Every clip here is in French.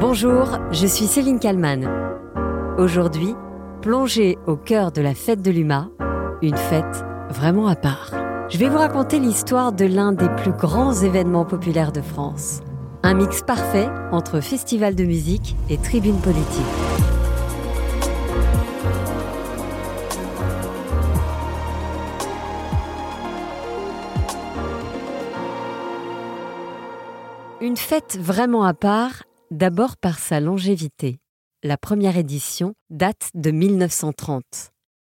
Bonjour, je suis Céline Kalman. Aujourd'hui, plongée au cœur de la fête de l'UMA, une fête vraiment à part. Je vais vous raconter l'histoire de l'un des plus grands événements populaires de France. Un mix parfait entre festival de musique et tribune politique. Une fête vraiment à part, d'abord par sa longévité. La première édition date de 1930.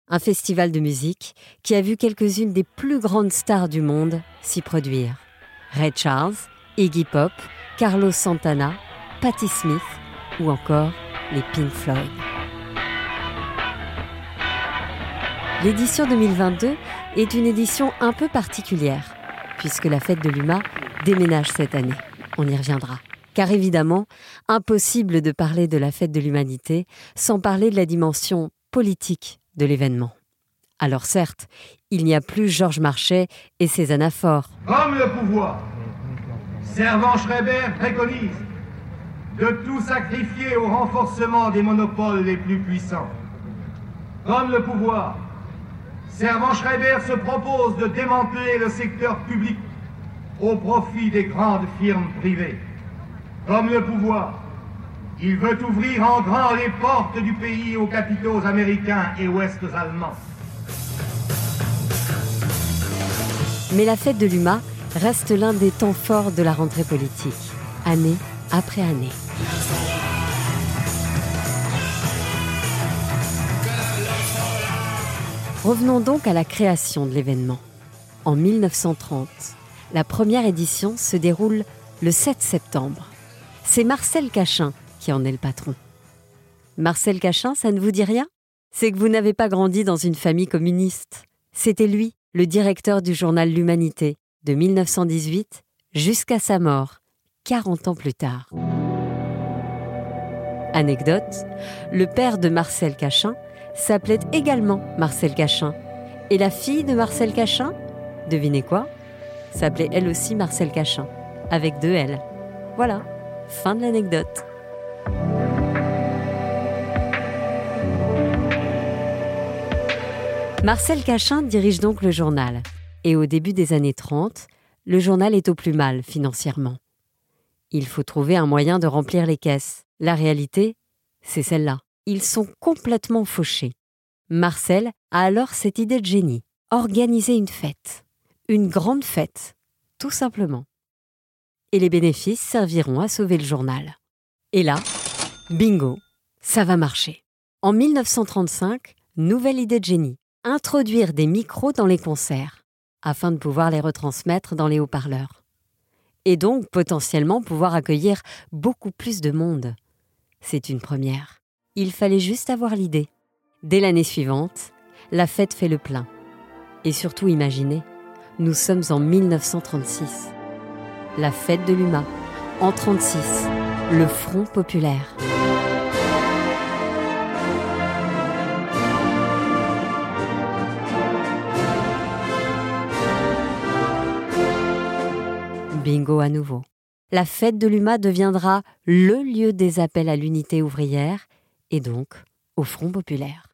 Un festival de musique qui a vu quelques-unes des plus grandes stars du monde s'y produire. Ray Charles, Iggy Pop, Carlos Santana, Patti Smith ou encore les Pink Floyd. L'édition 2022 est une édition un peu particulière, puisque la fête de l'UMA déménage cette année on y reviendra. Car évidemment, impossible de parler de la fête de l'humanité sans parler de la dimension politique de l'événement. Alors certes, il n'y a plus Georges Marchais et ses anaphores. Comme le pouvoir, Servant Schreiber préconise de tout sacrifier au renforcement des monopoles les plus puissants. Comme le pouvoir, Servant Schreiber se propose de démanteler le secteur public au profit des grandes firmes privées. Comme le pouvoir, il veut ouvrir en grand les portes du pays aux capitaux américains et ouest allemands. Mais la fête de l'UMA reste l'un des temps forts de la rentrée politique, année après année. Revenons donc à la création de l'événement. En 1930, la première édition se déroule le 7 septembre. C'est Marcel Cachin qui en est le patron. Marcel Cachin, ça ne vous dit rien? C'est que vous n'avez pas grandi dans une famille communiste. C'était lui, le directeur du journal L'Humanité, de 1918 jusqu'à sa mort, 40 ans plus tard. Anecdote, le père de Marcel Cachin s'appelait également Marcel Cachin. Et la fille de Marcel Cachin, devinez quoi? S'appelait elle aussi Marcel Cachin, avec deux L. Voilà, fin de l'anecdote. Marcel Cachin dirige donc le journal. Et au début des années 30, le journal est au plus mal financièrement. Il faut trouver un moyen de remplir les caisses. La réalité, c'est celle-là. Ils sont complètement fauchés. Marcel a alors cette idée de génie. Organiser une fête une grande fête, tout simplement. Et les bénéfices serviront à sauver le journal. Et là, bingo, ça va marcher. En 1935, nouvelle idée de génie, introduire des micros dans les concerts, afin de pouvoir les retransmettre dans les haut-parleurs. Et donc potentiellement pouvoir accueillir beaucoup plus de monde. C'est une première. Il fallait juste avoir l'idée. Dès l'année suivante, la fête fait le plein. Et surtout imaginer, nous sommes en 1936. La fête de l'UMA. En 36, le Front populaire. Bingo à nouveau. La fête de l'UMA deviendra le lieu des appels à l'unité ouvrière et donc au Front populaire.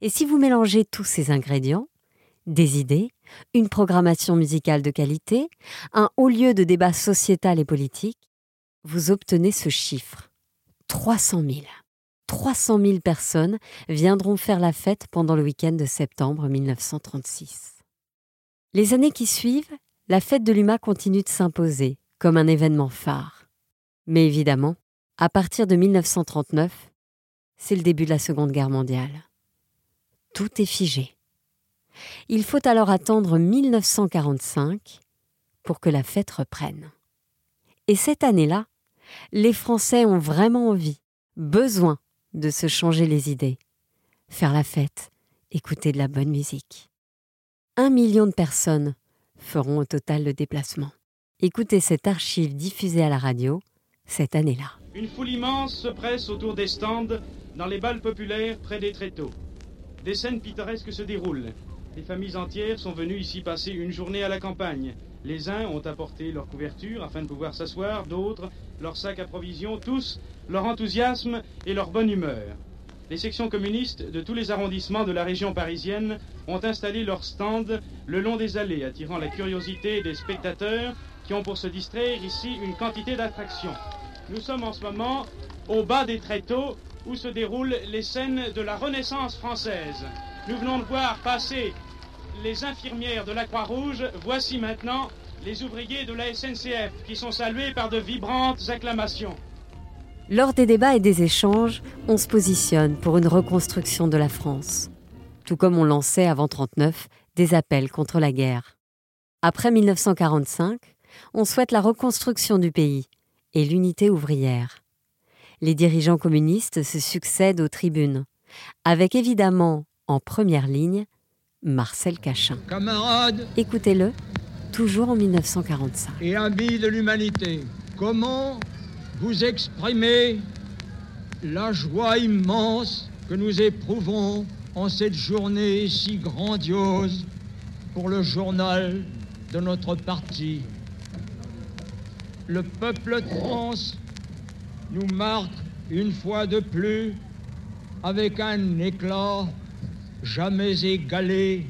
Et si vous mélangez tous ces ingrédients, des idées, une programmation musicale de qualité, un haut lieu de débat sociétal et politique, vous obtenez ce chiffre 300 000. 300 000 personnes viendront faire la fête pendant le week-end de septembre 1936. Les années qui suivent, la fête de l'UMA continue de s'imposer comme un événement phare. Mais évidemment, à partir de 1939, c'est le début de la Seconde Guerre mondiale. Tout est figé. Il faut alors attendre 1945 pour que la fête reprenne. Et cette année-là, les Français ont vraiment envie, besoin de se changer les idées, faire la fête, écouter de la bonne musique. Un million de personnes feront au total le déplacement. Écoutez cette archive diffusée à la radio cette année-là. Une foule immense se presse autour des stands dans les balles populaires près des tréteaux. Des scènes pittoresques se déroulent. Des familles entières sont venues ici passer une journée à la campagne. Les uns ont apporté leur couverture afin de pouvoir s'asseoir, d'autres leurs sacs à provisions, tous leur enthousiasme et leur bonne humeur. Les sections communistes de tous les arrondissements de la région parisienne ont installé leurs stands le long des allées, attirant la curiosité des spectateurs qui ont pour se distraire ici une quantité d'attractions. Nous sommes en ce moment au bas des tréteaux où se déroulent les scènes de la Renaissance française. Nous venons de voir passer les infirmières de la Croix-Rouge. Voici maintenant les ouvriers de la SNCF qui sont salués par de vibrantes acclamations. Lors des débats et des échanges, on se positionne pour une reconstruction de la France, tout comme on lançait avant 1939 des appels contre la guerre. Après 1945, on souhaite la reconstruction du pays et l'unité ouvrière. Les dirigeants communistes se succèdent aux tribunes, avec évidemment en première ligne Marcel Cachin. Camarades Écoutez-le, toujours en 1945. et amis de l'humanité, comment vous exprimer la joie immense que nous éprouvons en cette journée si grandiose pour le journal de notre parti? Le peuple trans nous marque une fois de plus avec un éclat jamais égalé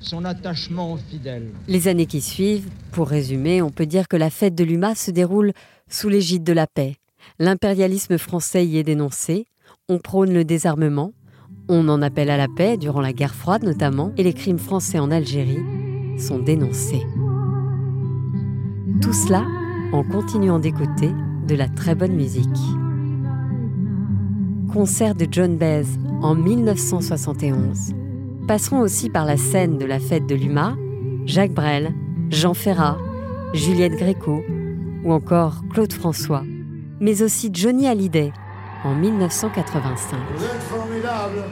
son attachement fidèle. Les années qui suivent, pour résumer, on peut dire que la fête de l'UMA se déroule sous l'égide de la paix. L'impérialisme français y est dénoncé, on prône le désarmement, on en appelle à la paix durant la guerre froide notamment, et les crimes français en Algérie sont dénoncés. Tout cela en continuant d'écouter de la très bonne musique. Concert de John Baez en 1971. Passeront aussi par la scène de la fête de l'UMA Jacques Brel, Jean Ferrat, Juliette Gréco ou encore Claude François, mais aussi Johnny Hallyday en 1985. Vous êtes formidable.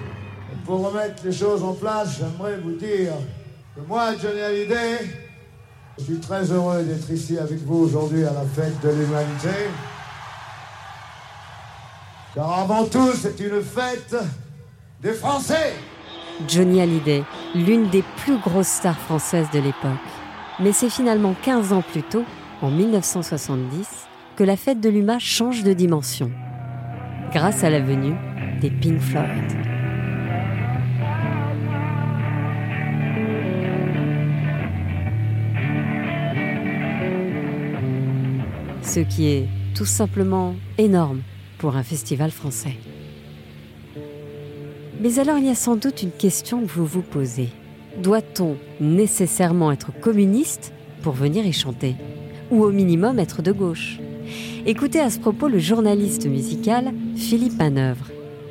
Pour remettre les choses en place, j'aimerais vous dire que moi, Johnny Hallyday, je suis très heureux d'être ici avec vous aujourd'hui à la fête de l'humanité. Car avant tout, c'est une fête des Français. Johnny Hallyday, l'une des plus grosses stars françaises de l'époque. Mais c'est finalement 15 ans plus tôt, en 1970, que la fête de l'UMA change de dimension, grâce à la venue des Pink Floyd. Ce qui est tout simplement énorme pour un festival français. Mais alors il y a sans doute une question que vous vous posez. Doit-on nécessairement être communiste pour venir y chanter? Ou au minimum être de gauche? Écoutez à ce propos le journaliste musical Philippe Manœuvre.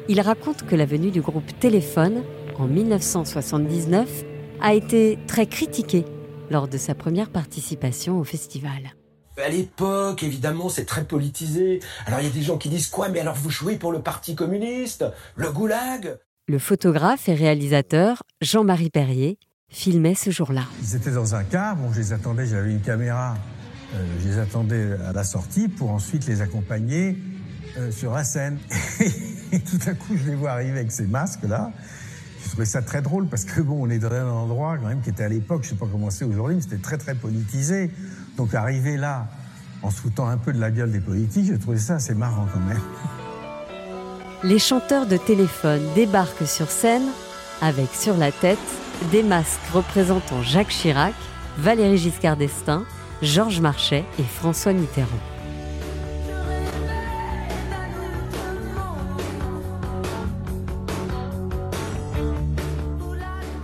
Il raconte que la venue du groupe Téléphone en 1979 a été très critiquée lors de sa première participation au festival. À l'époque, évidemment, c'est très politisé. Alors il y a des gens qui disent quoi Mais alors vous jouez pour le Parti communiste Le goulag Le photographe et réalisateur Jean-Marie Perrier filmait ce jour-là. Ils étaient dans un car, bon, je les attendais, j'avais une caméra, euh, je les attendais à la sortie pour ensuite les accompagner euh, sur la scène. Et tout à coup, je les vois arriver avec ces masques-là. Je trouvais ça très drôle parce que bon, on est dans un endroit quand même qui était à l'époque, je sais pas comment c'est aujourd'hui, mais c'était très très politisé. Donc arriver là en se foutant un peu de la gueule des politiques, je trouvais ça assez marrant quand même. Les chanteurs de téléphone débarquent sur scène avec sur la tête des masques représentant Jacques Chirac, Valéry Giscard d'Estaing, Georges Marchais et François Mitterrand.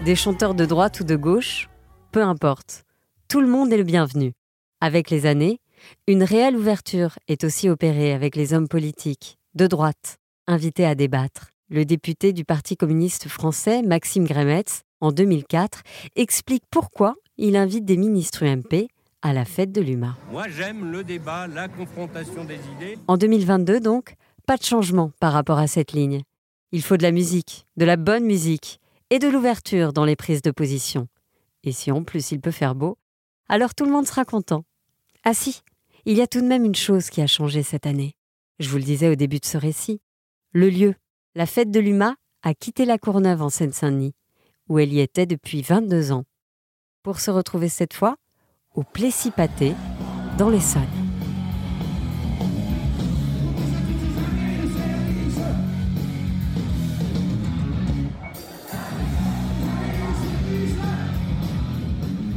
Des chanteurs de droite ou de gauche, peu importe, tout le monde est le bienvenu. Avec les années, une réelle ouverture est aussi opérée avec les hommes politiques, de droite, invités à débattre. Le député du Parti communiste français, Maxime Grémetz, en 2004, explique pourquoi il invite des ministres UMP à la fête de l'UMA. Moi, j'aime le débat, la confrontation des idées. En 2022, donc, pas de changement par rapport à cette ligne. Il faut de la musique, de la bonne musique et de l'ouverture dans les prises de position. Et si en plus il peut faire beau, alors tout le monde sera content. Ah si, il y a tout de même une chose qui a changé cette année. Je vous le disais au début de ce récit. Le lieu, la fête de l'UMA, a quitté la Courneuve en Seine-Saint-Denis, où elle y était depuis 22 ans, pour se retrouver cette fois au Plessis-Pâté, dans l'Essonne.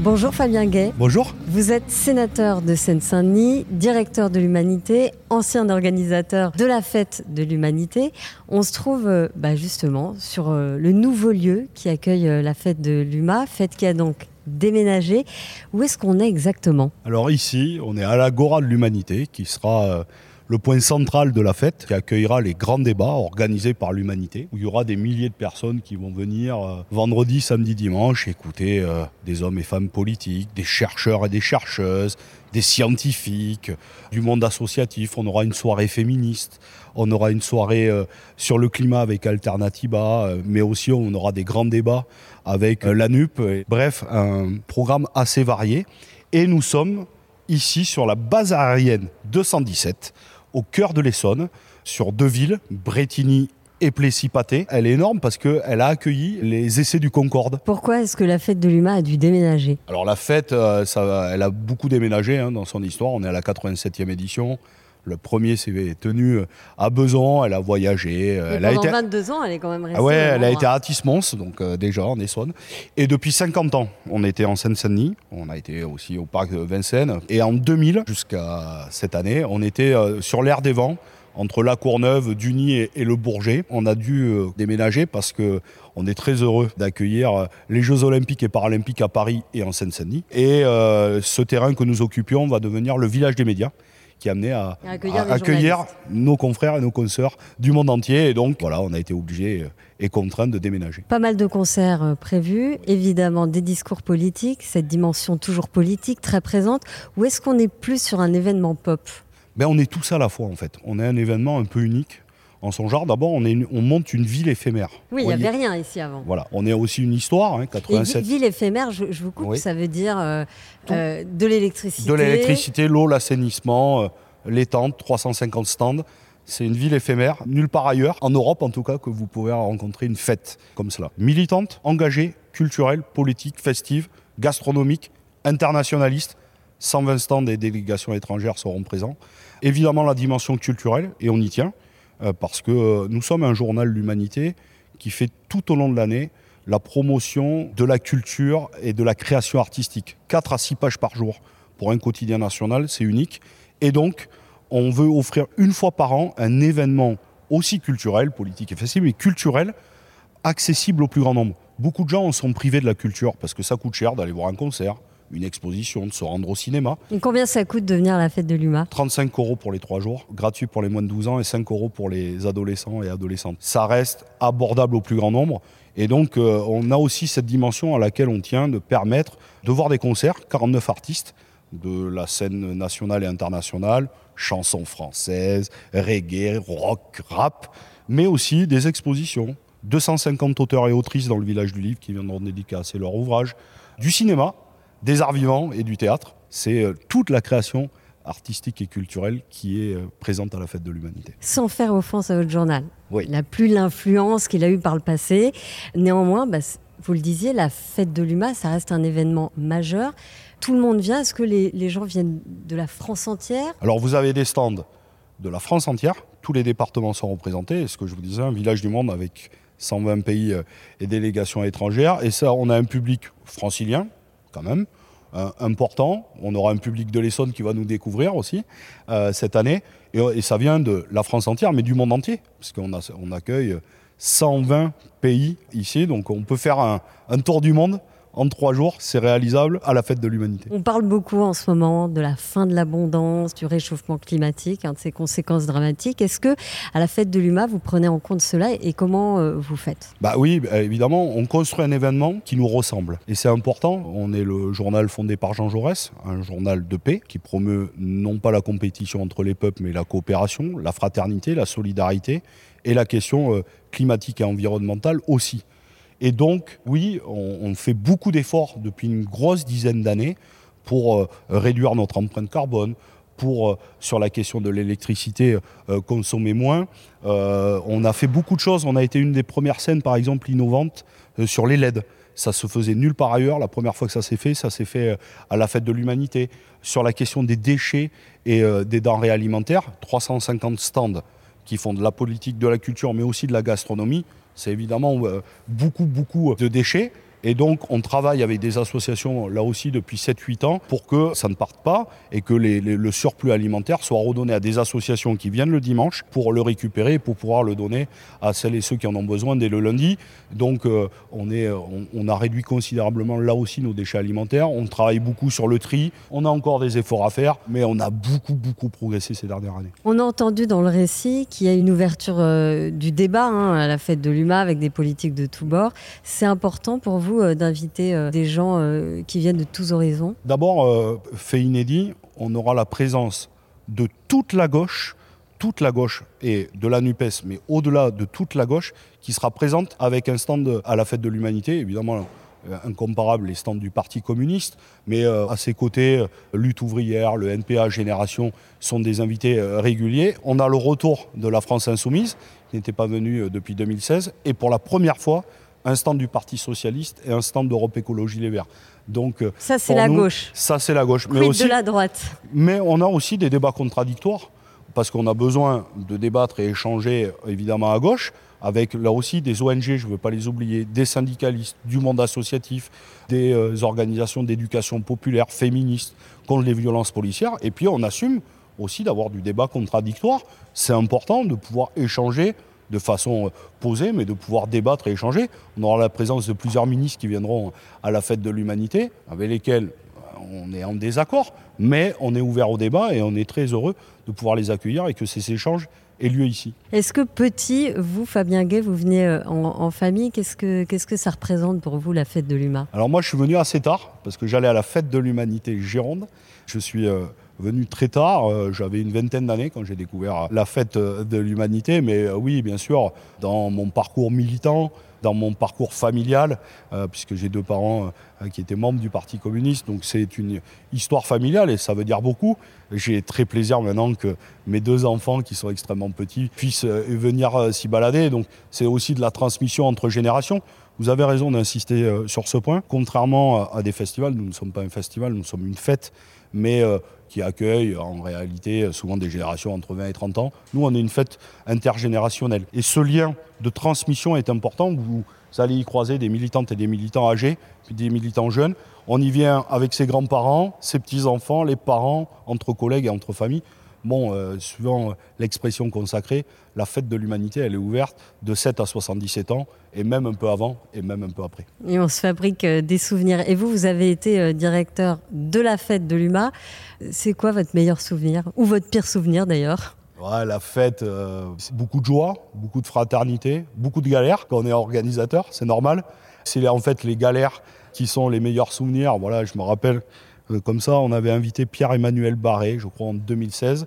Bonjour Fabien Gay. Bonjour. Vous êtes sénateur de Seine-Saint-Denis, directeur de l'Humanité, ancien organisateur de la fête de l'Humanité. On se trouve euh, bah, justement sur euh, le nouveau lieu qui accueille euh, la fête de l'Huma, fête qui a donc déménagé. Où est-ce qu'on est exactement? Alors ici, on est à l'Agora de l'Humanité qui sera le point central de la fête qui accueillera les grands débats organisés par l'humanité, où il y aura des milliers de personnes qui vont venir euh, vendredi, samedi, dimanche écouter euh, des hommes et femmes politiques, des chercheurs et des chercheuses, des scientifiques, du monde associatif. On aura une soirée féministe, on aura une soirée euh, sur le climat avec Alternativa, mais aussi on aura des grands débats avec la NUP. Bref, un programme assez varié. Et nous sommes ici sur la base aérienne 217 au cœur de l'Essonne, sur deux villes, Bretigny et Plessis-Pâté. Elle est énorme parce qu'elle a accueilli les essais du Concorde. Pourquoi est-ce que la fête de l'UMA a dû déménager? Alors la fête, euh, ça, elle a beaucoup déménagé hein, dans son histoire. On est à la 87e édition. Le premier s'est tenu euh, à Besançon, elle a voyagé. Euh, elle pendant a été... 22 ans, elle est quand même restée. Ah ouais, elle a été à Atis-Mons, donc déjà en Essonne. Et depuis 50 ans, on était en Seine-Saint-Denis, on a été aussi au parc Vincennes. Et en 2000, jusqu'à cette année, on était sur l'air des vents entre La Courneuve, Duny et, le Bourget. On a dû déménager parce que on est très heureux d'accueillir les Jeux Olympiques et Paralympiques à Paris et en Seine-Saint-Denis. Et ce terrain que nous occupions va devenir le village des médias qui a amené à, accueillir, nos confrères et nos consoeurs du monde entier. Et donc, voilà, on a été obligé euh, et contraint de déménager. Pas mal de concerts euh, prévus, évidemment des discours politiques, cette dimension toujours politique très présente. Ou est-ce qu'on est plus sur un événement pop? Ben, On est tous à la fois en fait. On est un événement un peu unique en son genre. D'abord, on, on, monte une ville éphémère. Oui, il n'y avait rien ici avant. Voilà, on est aussi une histoire, hein, 87. ville éphémère, je, vous coupe, ça veut dire euh, euh, de l'électricité. De l'électricité, l'eau, l'assainissement, euh, les tentes, 350 stands. C'est une ville éphémère, nulle part ailleurs, en Europe en tout cas, que vous pouvez rencontrer une fête comme cela. Militante, engagée, culturelle, politique, festive, gastronomique, internationaliste. 120 stands et délégations étrangères seront présents. Évidemment la dimension culturelle, et on y tient. Euh, parce que euh, nous sommes un journal l'humanité qui fait tout au long de l'année la promotion de la culture et de la création artistique. 4 à 6 pages par jour pour un quotidien national, c'est unique. Et donc, on veut offrir une fois par an un événement aussi culturel, politique et festif, mais culturel, accessible au plus grand nombre. Beaucoup de gens en sont privés de la culture parce que ça coûte cher d'aller voir un concert, une exposition, de se rendre au cinéma. Et combien ça coûte de venir à la fête de l'UMA 35 euros pour les 3 jours, gratuit pour les moins de 12 ans et 5 euros pour les adolescents et adolescentes. Ça reste abordable au plus grand nombre. Et donc, euh, on a aussi cette dimension à laquelle on tient de permettre de voir des concerts, 49 artistes de la scène nationale et internationale, chansons françaises, reggae, rock, rap, mais aussi des expositions. 250 auteurs et autrices dans le village du livre qui viendront dédicacer leur ouvrage, du cinéma, des arts vivants et du théâtre. C'est euh, toute la création artistique et culturelle qui est euh, présente à la fête de l'humanité. Sans faire offense à votre journal, oui. il n'a plus l'influence qu'il a eu par le passé. Néanmoins, bah, vous le disiez, la fête de l'UMA, ça reste un événement majeur. Tout le monde vient. Est-ce que les, les, gens viennent de la France entière? Alors vous avez des stands de la France entière. Tous les départements sont représentés. ce que je vous disais, un village du monde avec 120 pays euh, et délégations étrangères. Et ça, on a un public francilien, quand même, euh, important. On aura un public de l'Essonne qui va nous découvrir aussi euh, cette année. Et, ça vient de la France entière, mais du monde entier, parce qu'on on accueille 120 pays ici. Donc on peut faire un tour du monde en trois jours, c'est réalisable à la fête de l'humanité. On parle beaucoup en ce moment de la fin de l'abondance, du réchauffement climatique, hein, de ses conséquences dramatiques. Est-ce que à la fête de l'UMA, vous prenez en compte cela et comment euh, vous faites? Bah oui, bah, évidemment, on construit un événement qui nous ressemble et c'est important. On est le journal fondé par Jean Jaurès, un journal de paix qui promeut non pas la compétition entre les peuples, mais la coopération, la fraternité, la solidarité et la question euh, climatique et environnementale aussi. Et donc, oui, on, fait beaucoup d'efforts depuis une grosse dizaine d'années pour euh, réduire notre empreinte carbone, pour, euh, sur la question de l'électricité, euh, consommer moins. on a fait beaucoup de choses. On a été une des premières scènes, par exemple, innovantes sur les LED. Ça se faisait nulle part ailleurs. La première fois que ça s'est fait, ça s'est fait à la fête de l'humanité. Sur la question des déchets et des denrées alimentaires, 350 stands qui font de la politique, de la culture, mais aussi de la gastronomie c'est évidemment euh, beaucoup, beaucoup de déchets. Et donc, on travaille avec des associations, là aussi, depuis 7-8 ans, pour que ça ne parte pas et que le surplus alimentaire soit redonné à des associations qui viennent le dimanche pour le récupérer et pour pouvoir le donner à celles et ceux qui en ont besoin dès le lundi. Donc, euh, on, est, on a réduit considérablement, là aussi, nos déchets alimentaires. On travaille beaucoup sur le tri. On a encore des efforts à faire, mais on a beaucoup, beaucoup progressé ces dernières années. On a entendu dans le récit qu'il y a une ouverture euh, du débat hein, à la fête de l'UMA avec des politiques de tous bords. C'est important pour vous euh, d'inviter euh, des gens euh, qui viennent de tous horizons D'abord, fait inédit, on aura la présence de toute la gauche, toute la gauche et de la NUPES, mais au-delà de toute la gauche, qui sera présente avec un stand à la fête de l'humanité, évidemment incomparable les stands du Parti communiste, mais à ses côtés, Lutte ouvrière, le NPA Génération sont des invités réguliers. On a le retour de la France insoumise, qui n'était pas venue depuis 2016, et pour la première fois, un stand du Parti socialiste et un stand d'Europe Écologie Les Verts. Donc, euh, Ça, c'est la nous, gauche. Ça, c'est la gauche. Mais, aussi, de la droite? mais on a aussi des débats contradictoires, parce qu'on a besoin de débattre et échanger, évidemment, à gauche, avec là aussi des ONG, je ne veux pas les oublier, des syndicalistes, du monde associatif, des euh, organisations d'éducation populaire, féministes, contre les violences policières. Et puis, on assume aussi d'avoir du débat contradictoire. C'est important de pouvoir échanger de façon euh, posée, mais de pouvoir débattre et échanger. On aura la présence de plusieurs ministres qui viendront à la fête de l'humanité, avec lesquels euh, on est en désaccord, mais on est ouvert au débat et on est très heureux de pouvoir les accueillir et que ces échanges aient lieu ici. Est-ce que petit, vous, Fabien Gay, vous venez euh, en, en famille Qu'est-ce que, ça représente pour vous, la fête de l'UMA Alors moi, je suis venu assez tard, parce que j'allais à la fête de l'humanité Gironde. Je suis euh, venu très tard, euh, j'avais une vingtaine d'années quand j'ai découvert la fête de l'humanité, mais euh, oui, bien sûr, dans mon parcours militant, dans mon parcours familial, euh, puisque j'ai deux parents euh, qui étaient membres du Parti communiste, donc c'est une histoire familiale et ça veut dire beaucoup. J'ai très plaisir maintenant que mes deux enfants, qui sont extrêmement petits, puissent euh, venir s'y balader. Donc c'est aussi de la transmission entre générations. Vous avez raison d'insister sur ce point. Contrairement à, des festivals, nous ne sommes pas un festival, nous sommes une fête, mais qui accueille en réalité souvent des générations entre 20 et 30 ans. Nous, on est une fête intergénérationnelle. Et ce lien de transmission est important. Vous allez y croiser des militantes et des militants âgés, puis des militants jeunes. On y vient avec ses grands-parents, ses petits-enfants, les parents, entre collègues et entre familles. Bon, euh, suivant l'expression consacrée, la fête de l'humanité, elle est ouverte de 7 à 77 ans, et même un peu avant, et même un peu après. Et on se fabrique euh, des souvenirs. Et vous, vous avez été euh, directeur de la fête de l'UMA. C'est quoi votre meilleur souvenir Ou votre pire souvenir d'ailleurs? Ouais, la fête, euh, c'est beaucoup de joie, beaucoup de fraternité, beaucoup de galères quand on est organisateur, c'est normal. C'est en fait les galères qui sont les meilleurs souvenirs. Voilà, je me rappelle euh, comme ça, on avait invité Pierre-Emmanuel Barré, je crois en 2016,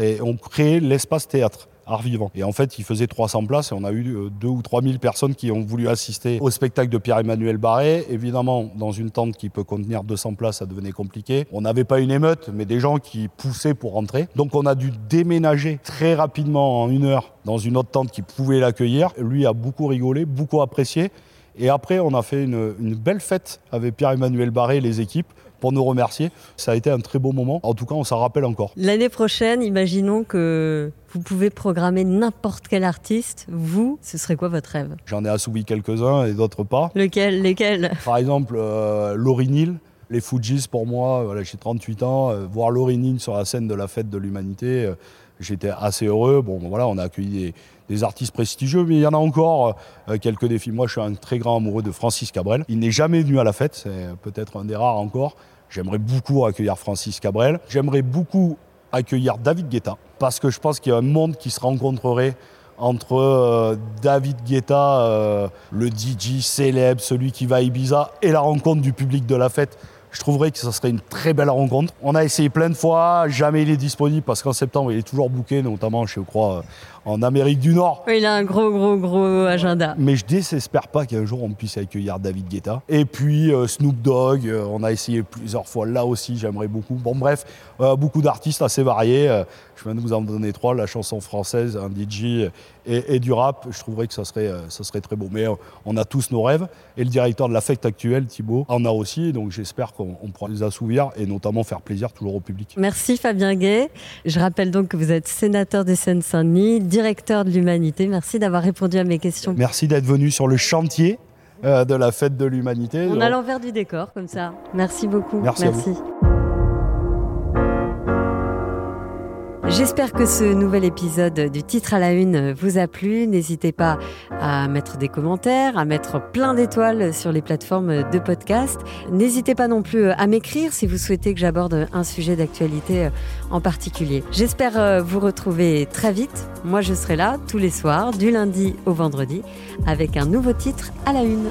et on créait l'espace théâtre. Art vivant. Et en fait, il faisait 300 places et on a eu euh, 2 ou 3 000 personnes qui ont voulu assister au spectacle de Pierre-Emmanuel Barré. Évidemment, dans une tente qui peut contenir 200 places, ça devenait compliqué. On n'avait pas une émeute, mais des gens qui poussaient pour rentrer. Donc on a dû déménager très rapidement en une heure dans une autre tente qui pouvait l'accueillir. Lui a beaucoup rigolé, beaucoup apprécié. Et après, on a fait une, une belle fête avec Pierre-Emmanuel Barré et les équipes pour nous remercier. Ça a été un très beau moment. En tout cas, on s'en rappelle encore. L'année prochaine, imaginons que vous pouvez programmer n'importe quel artiste. Vous, ce serait quoi votre rêve? J'en ai assouvi quelques-uns et d'autres pas. Lequel Lesquels? Par exemple, euh, Laurie Neal, les Fujis pour moi, voilà, j'ai 38 ans, euh, voir Laurie Neal sur la scène de la fête de l'humanité, euh, j'étais assez heureux. Bon, voilà, on a accueilli des, des artistes prestigieux, mais il y en a encore euh, quelques défis. Moi, je suis un très grand amoureux de Francis Cabrel. Il n'est jamais venu à la fête, c'est peut-être un des rares encore. J'aimerais beaucoup accueillir Francis Cabrel. J'aimerais beaucoup accueillir David Guetta, parce que je pense qu'il y a un monde qui se rencontrerait entre euh, David Guetta, euh, le DJ célèbre, celui qui va à Ibiza, et la rencontre du public de la fête. Je trouverais que ça serait une très belle rencontre. On a essayé plein de fois, jamais il est disponible parce qu'en septembre il est toujours booké, notamment je crois euh, en Amérique du Nord. Il a un gros, gros, gros agenda. Mais je désespère pas qu'un jour on puisse accueillir David Guetta. Et puis euh, Snoop Dogg, euh, on a essayé plusieurs fois. Là aussi, j'aimerais beaucoup. Bon, bref, euh, beaucoup d'artistes assez variés. Je viens de vous en donner trois la chanson française, un DJ et, et du rap. Je trouverais que ça serait, euh, ça serait très beau. Mais euh, on a tous nos rêves. Et le directeur de la fête actuelle, Thibaut, en a aussi. Donc j'espère qu'on on pourra les assouvir et notamment faire plaisir toujours au public. Merci Fabien Gay. Je rappelle donc que vous êtes sénateur des Seine-Saint-Denis, directeur de l'Humanité. Merci d'avoir répondu à mes questions. Merci d'être venu sur le chantier euh, de la fête de l'humanité. On a l'envers du décor comme ça. Merci beaucoup. Merci J'espère que ce nouvel épisode du titre à la une vous a plu. N'hésitez pas à mettre des commentaires, à mettre plein d'étoiles sur les plateformes de podcast. N'hésitez pas non plus à m'écrire si vous souhaitez que j'aborde un sujet d'actualité en particulier. J'espère euh, vous retrouver très vite. Moi, je serai là tous les soirs, du lundi au vendredi, avec un nouveau titre à la une.